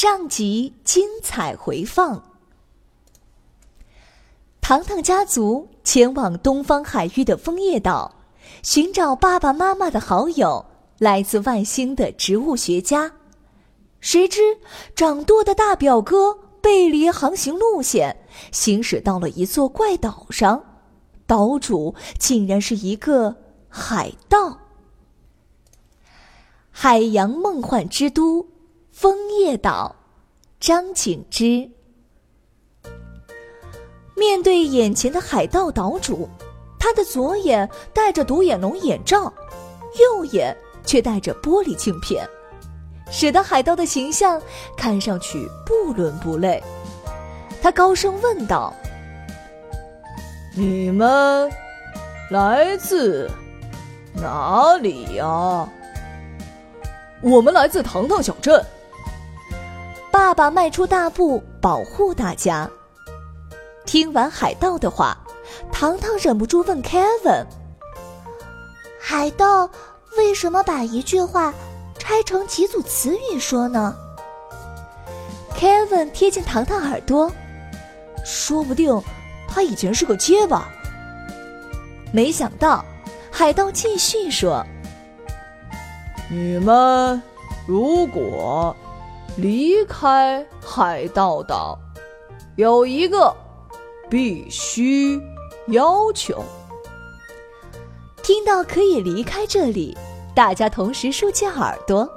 上集精彩回放：糖糖家族前往东方海域的枫叶岛，寻找爸爸妈妈的好友，来自外星的植物学家。谁知掌舵的大表哥背离航行路线，行驶到了一座怪岛上，岛主竟然是一个海盗。海洋梦幻之都，枫叶岛，张景之。面对眼前的海盗岛主，他的左眼戴着独眼龙眼罩，右眼却戴着玻璃镜片。使得海盗的形象看上去不伦不类。他高声问道：“你们来自哪里呀？”“我们来自糖糖小镇。”爸爸迈出大步保护大家。听完海盗的话，糖糖忍不住问 Kevin：“ 海盗为什么把一句话？”拆成几组词语说呢？Kevin 贴近糖糖耳朵，说不定他以前是个结巴。没想到，海盗继续说：“你们如果离开海盗岛，有一个必须要求。听到可以离开这里。”大家同时竖起耳朵，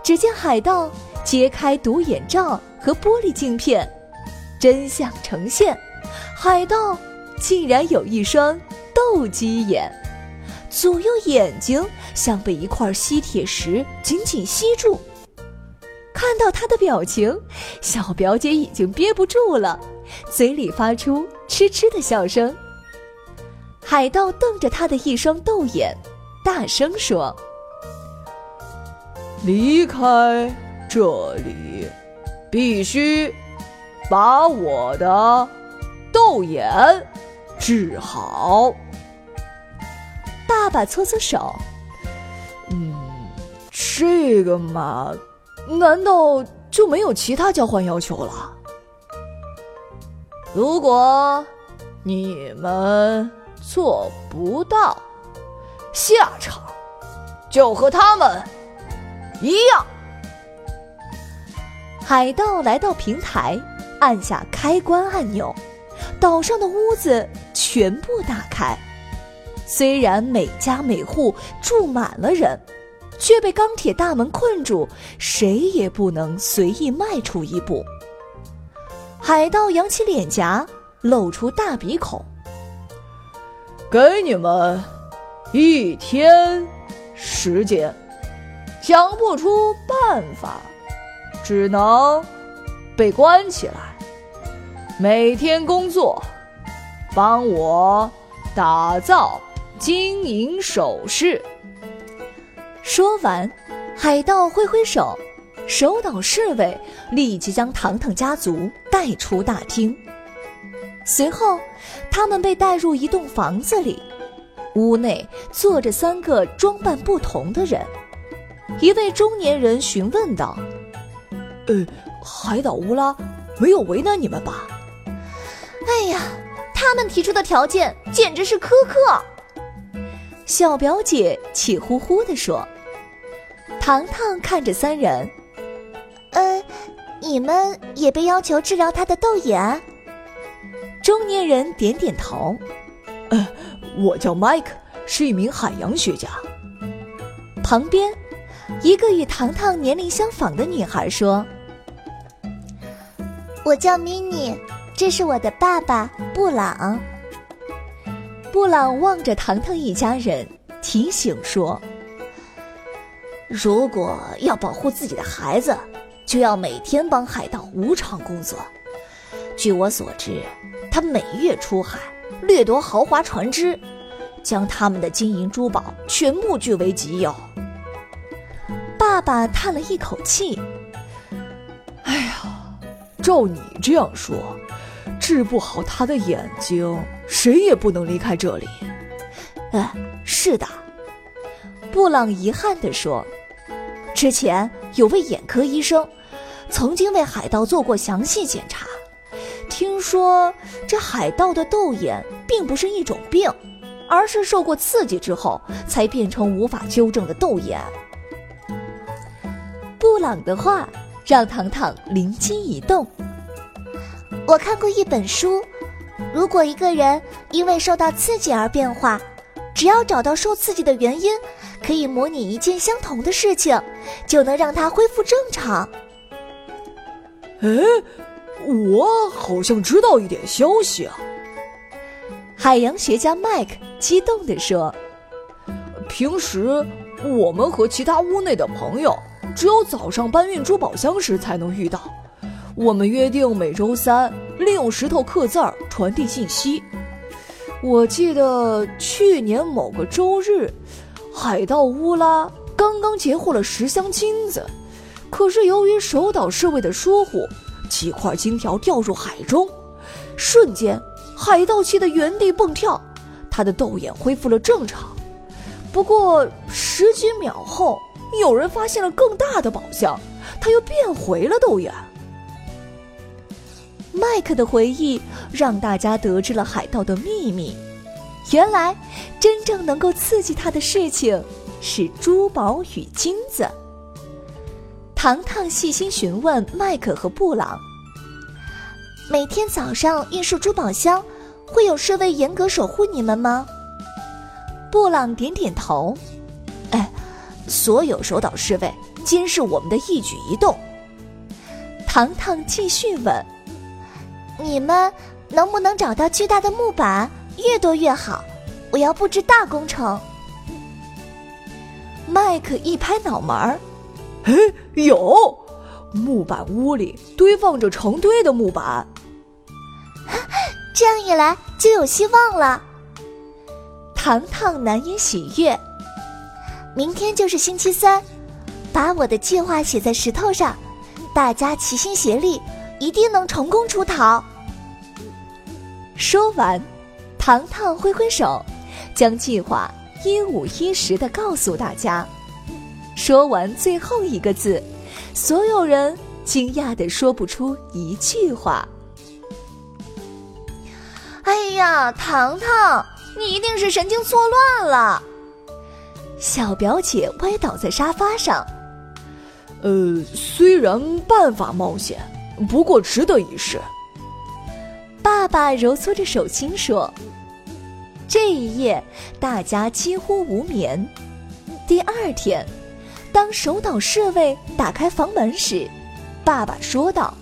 只见海盗揭开独眼罩和玻璃镜片，真相呈现：海盗竟然有一双斗鸡眼，左右眼睛像被一块吸铁石紧紧吸住。看到他的表情，小表姐已经憋不住了，嘴里发出痴痴的笑声。海盗瞪着他的一双豆眼，大声说。离开这里，必须把我的豆眼治好。爸爸搓搓手，嗯，这个嘛，难道就没有其他交换要求了？如果你们做不到，下场就和他们。一样。海盗来到平台，按下开关按钮，岛上的屋子全部打开。虽然每家每户住满了人，却被钢铁大门困住，谁也不能随意迈出一步。海盗扬起脸颊，露出大鼻孔。给你们一天时间。想不出办法，只能被关起来。每天工作，帮我打造金银首饰。说完，海盗挥挥手，守岛侍卫立即将糖糖家族带出大厅。随后，他们被带入一栋房子里，屋内坐着三个装扮不同的人。一位中年人询问道：“呃，海岛乌拉没有为难你们吧？”“哎呀，他们提出的条件简直是苛刻。”小表姐气呼呼地说。糖糖看着三人：“嗯，你们也被要求治疗他的豆眼？”中年人点点头：“呃，我叫麦克，是一名海洋学家。”旁边。一个与糖糖年龄相仿的女孩说：“我叫米妮，这是我的爸爸布朗。”布朗望着糖糖一家人，提醒说：“如果要保护自己的孩子，就要每天帮海盗无偿工作。据我所知，他每月出海掠夺豪华船只，将他们的金银珠宝全部据为己有。”爸爸叹了一口气：“哎呀，照你这样说，治不好他的眼睛，谁也不能离开这里。”哎，是的，布朗遗憾地说：“之前有位眼科医生，曾经为海盗做过详细检查，听说这海盗的斗眼并不是一种病，而是受过刺激之后才变成无法纠正的斗眼。”布朗的话让糖糖灵机一动。我看过一本书，如果一个人因为受到刺激而变化，只要找到受刺激的原因，可以模拟一件相同的事情，就能让它恢复正常。哎，我好像知道一点消息啊！海洋学家麦克激动地说：“平时我们和其他屋内的朋友。”只有早上搬运珠宝箱时才能遇到。我们约定每周三利用石头刻字儿传递信息。我记得去年某个周日，海盗乌拉刚刚截获了十箱金子，可是由于守岛侍卫的疏忽，几块金条掉入海中。瞬间，海盗气得原地蹦跳，他的斗眼恢复了正常。不过十几秒后。有人发现了更大的宝箱，他又变回了斗眼。麦克的回忆让大家得知了海盗的秘密。原来，真正能够刺激他的事情是珠宝与金子。糖糖细心询问麦克和布朗：“每天早上运输珠宝箱，会有侍卫严格守护你们吗？”布朗点点头。哎所有守岛侍卫监视我们的一举一动。糖糖继续问：“你们能不能找到巨大的木板？越多越好，我要布置大工程。”麦克一拍脑门儿：“哎，有！木板屋里堆放着成堆的木板。这样一来就有希望了。”糖糖难掩喜悦。明天就是星期三，把我的计划写在石头上，大家齐心协力，一定能成功出逃。说完，糖糖挥挥手，将计划一五一十的告诉大家。说完最后一个字，所有人惊讶的说不出一句话。哎呀，糖糖，你一定是神经错乱了。小表姐歪倒在沙发上。呃，虽然办法冒险，不过值得一试。爸爸揉搓着手心说：“这一夜，大家几乎无眠。第二天，当守岛侍卫打开房门时，爸爸说道：‘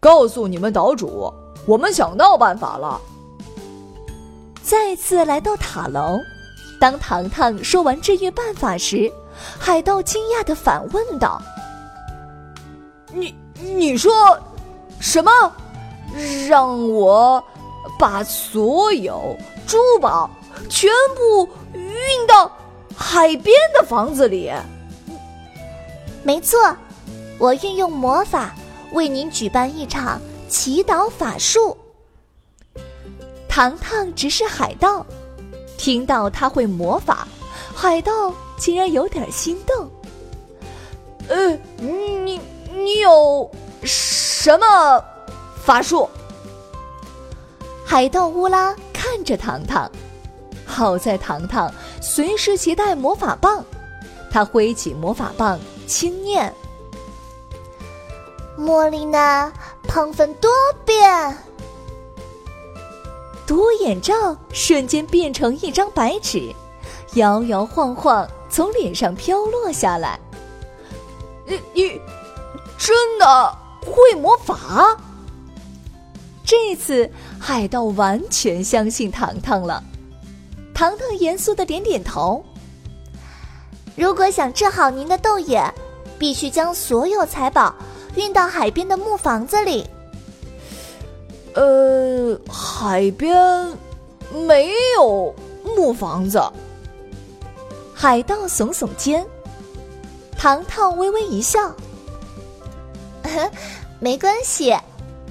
告诉你们岛主，我们想到办法了。’再次来到塔楼。”当糖糖说完治愈办法时，海盗惊讶的反问道：“你你说什么？让我把所有珠宝全部运到海边的房子里？”没错，我运用魔法为您举办一场祈祷法术。糖糖只是海盗。听到他会魔法，海盗竟然有点心动。呃，你你有什么法术？海盗乌拉看着糖糖，好在糖糖随时携带魔法棒，他挥起魔法棒，轻念：“莫莉娜，胖粉多变。”独眼罩瞬间变成一张白纸，摇摇晃晃从脸上飘落下来。你你真的会魔法？这次海盗完全相信糖糖了。糖糖严肃的点点头。如果想治好您的豆眼，必须将所有财宝运到海边的木房子里。呃，海边没有木房子。海盗耸耸肩，糖糖微微一笑：“ 没关系，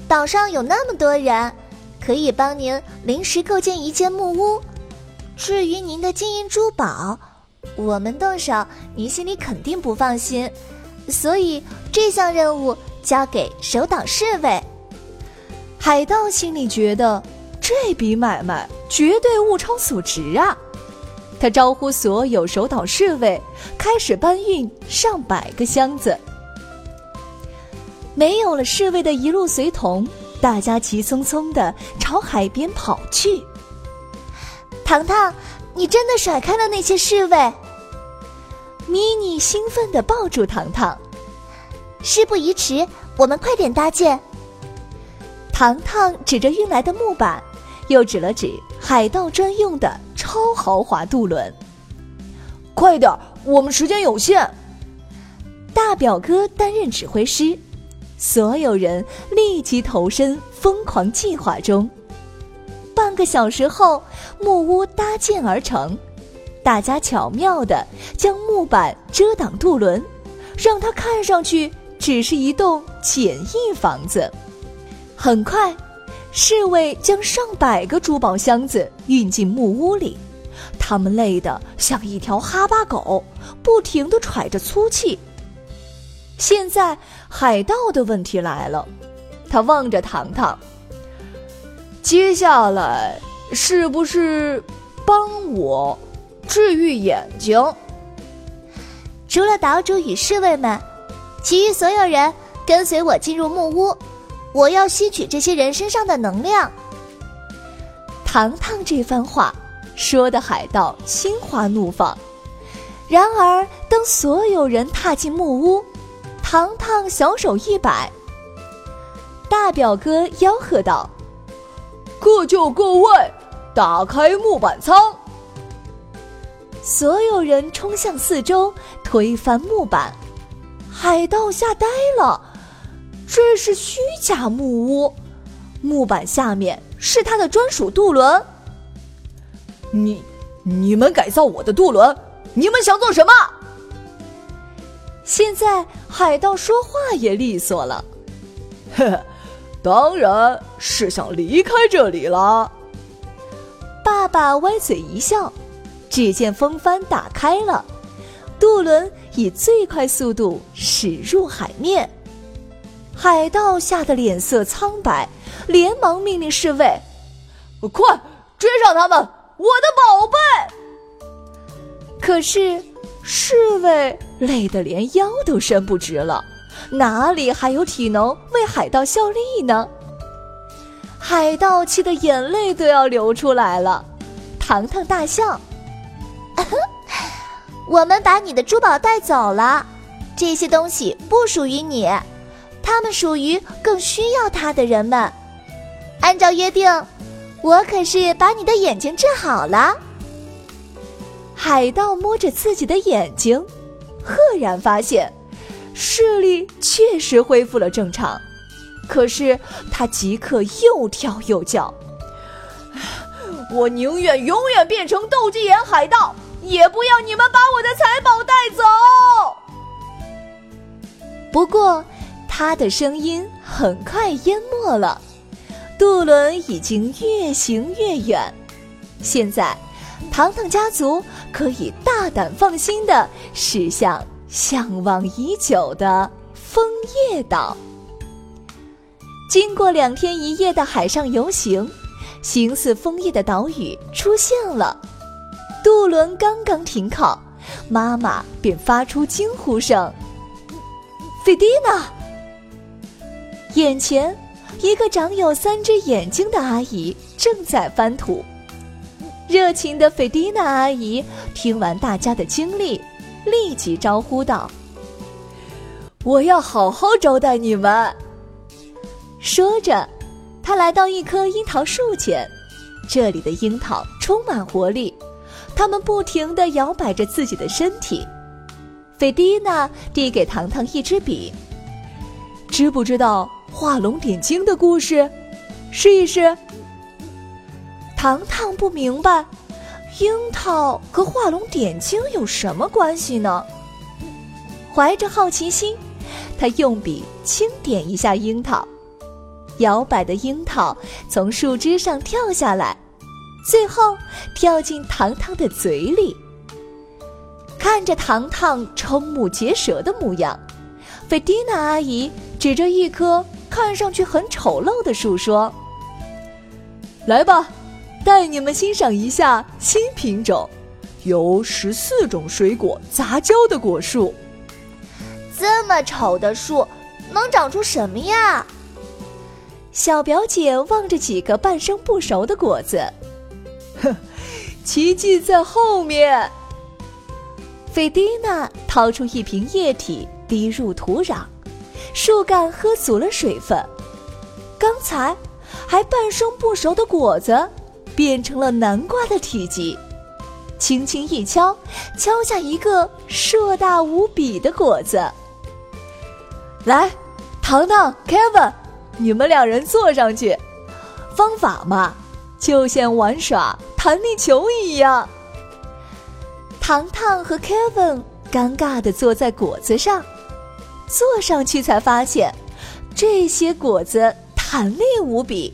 岛上有那么多人，可以帮您临时构建一间木屋。至于您的金银珠宝，我们动手，您心里肯定不放心，所以这项任务交给守岛侍卫。”海盗心里觉得这笔买卖绝对物超所值啊！他招呼所有守岛侍卫，开始搬运上百个箱子。没有了侍卫的一路随同，大家急匆匆的朝海边跑去。糖糖，你真的甩开了那些侍卫？咪妮兴奋的抱住糖糖。事不宜迟，我们快点搭建。糖糖指着运来的木板，又指了指海盗专用的。超豪华渡轮，快点我们时间有限。大表哥担任指挥师，所有人立即投身疯狂计划中。半个小时后，木屋搭建而成，大家巧妙的将木板遮挡渡轮，让它看上去只是一栋简易房子。很快。侍卫将上百个珠宝箱子运进木屋里，他们累得像一条哈巴狗，不停的喘着粗气。现在海盗的问题来了，他望着糖糖。接下来是不是帮我治愈眼睛？除了岛主与侍卫们，其余所有人跟随我进入木屋。我要吸取这些人身上的能量。糖糖这番话说的海盗心花怒放。然而，当所有人踏进木屋，糖糖小手一摆，大表哥吆喝道：“各就各位，打开木板舱！”所有人冲向四周，推翻木板。海盗吓呆了。这是虚假木屋，木板下面是他的专属渡轮。你、你们改造我的渡轮，你们想做什么？现在海盗说话也利索了，呵呵，当然是想离开这里啦。爸爸歪嘴一笑，只见风帆打开了，渡轮以最快速度驶入海面。海盗吓得脸色苍白，连忙命令侍卫：“快追上他们，我的宝贝！”可是侍卫累得连腰都伸不直了，哪里还有体能为海盗效力呢？海盗气得眼泪都要流出来了。糖糖大笑：“ 我们把你的珠宝带走了，这些东西不属于你。”他们属于更需要它的人们。按照约定，我可是把你的眼睛治好了。海盗摸着自己的眼睛，赫然发现视力确实恢复了正常。可是他即刻又跳又叫：“ 我宁愿永远变成斗鸡眼海盗，也不要你们把我的财宝带走。”不过。他的声音很快淹没了，渡轮已经越行越远。现在，糖糖家族可以大胆放心的驶向向往已久的枫叶岛。经过两天一夜的海上游行，形似枫叶的岛屿出现了。渡轮刚刚停靠，妈妈便发出惊呼声：“菲蒂娜！”眼前，一个长有三只眼睛的阿姨正在翻土。热情的菲蒂娜阿姨听完大家的经历，立即招呼道：“我要好好招待你们。”说着，她来到一棵樱桃树前，这里的樱桃充满活力，它们不停地摇摆着自己的身体。菲蒂娜递给糖糖一支笔，知不知道画龙点睛的故事？试一试。糖糖不明白，樱桃和画龙点睛有什么关系呢？怀着好奇心，他用笔轻点一下樱桃，摇摆的樱桃从树枝上跳下来，最后跳进糖糖的嘴里。看着糖糖瞠目结舌的模样，费蒂娜阿姨指着一棵看上去很丑陋的树说：“来吧。”带你们欣赏一下新品种，由十四种水果杂交的果树。这么丑的树，能长出什么呀？小表姐望着几个半生不熟的果子，哼，奇迹在后面。费蒂娜掏出一瓶液体，滴入土壤，树干喝足了水分。刚才还半生不熟的果子。变成了南瓜的体积，轻轻一敲，敲下一个硕大无比的果子。来，糖糖、Kevin，你们两人坐上去。方法嘛，就像玩耍弹力球一样。糖糖和 Kevin 尴尬的坐在果子上，坐上去才发现，这些果子弹力无比。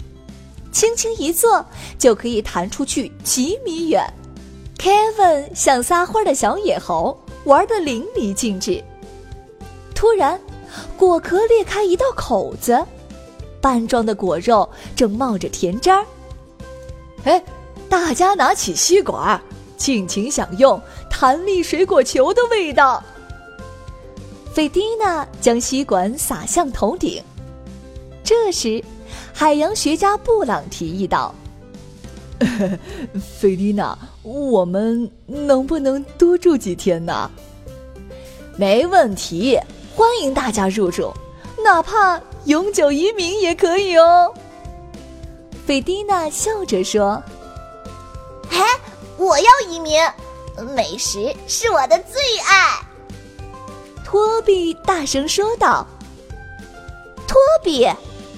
轻轻一坐，就可以弹出去几米远。Kevin 像撒欢的小野猴，玩得淋漓尽致。突然，果壳裂开一道口子，半装的果肉正冒着甜汁儿。哎，大家拿起吸管，尽情享用弹力水果球的味道。费蒂娜将吸管撒向头顶，这时。海洋学家布朗提议道：“ 菲蒂娜，我们能不能多住几天呢？”“没问题，欢迎大家入住，哪怕永久移民也可以哦。”菲蒂娜笑着说：“哎，我要移民，美食是我的最爱。”托比大声说道：“托比。”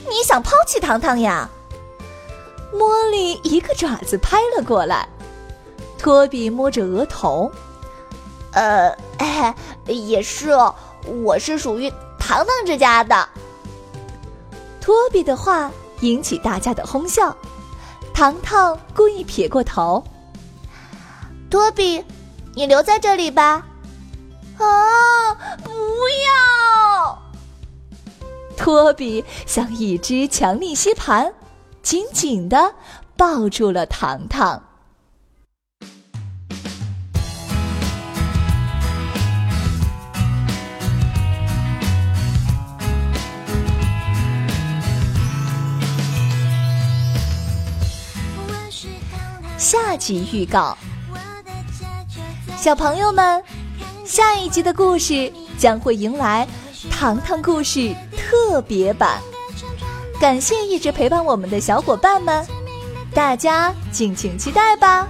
你想抛弃糖糖呀？茉莉一个爪子拍了过来，托比摸着额头，呃，哎，也是哦，我是属于糖糖之家的。托比的话引起大家的哄笑，糖糖故意撇过头，托比，你留在这里吧。啊，不要！托比像一只强力吸盘，紧紧的抱住了糖糖。下集预告：小朋友们，下一集的故事将会迎来糖糖故事。特别版，感谢一直陪伴我们的小伙伴们，大家敬请期待吧。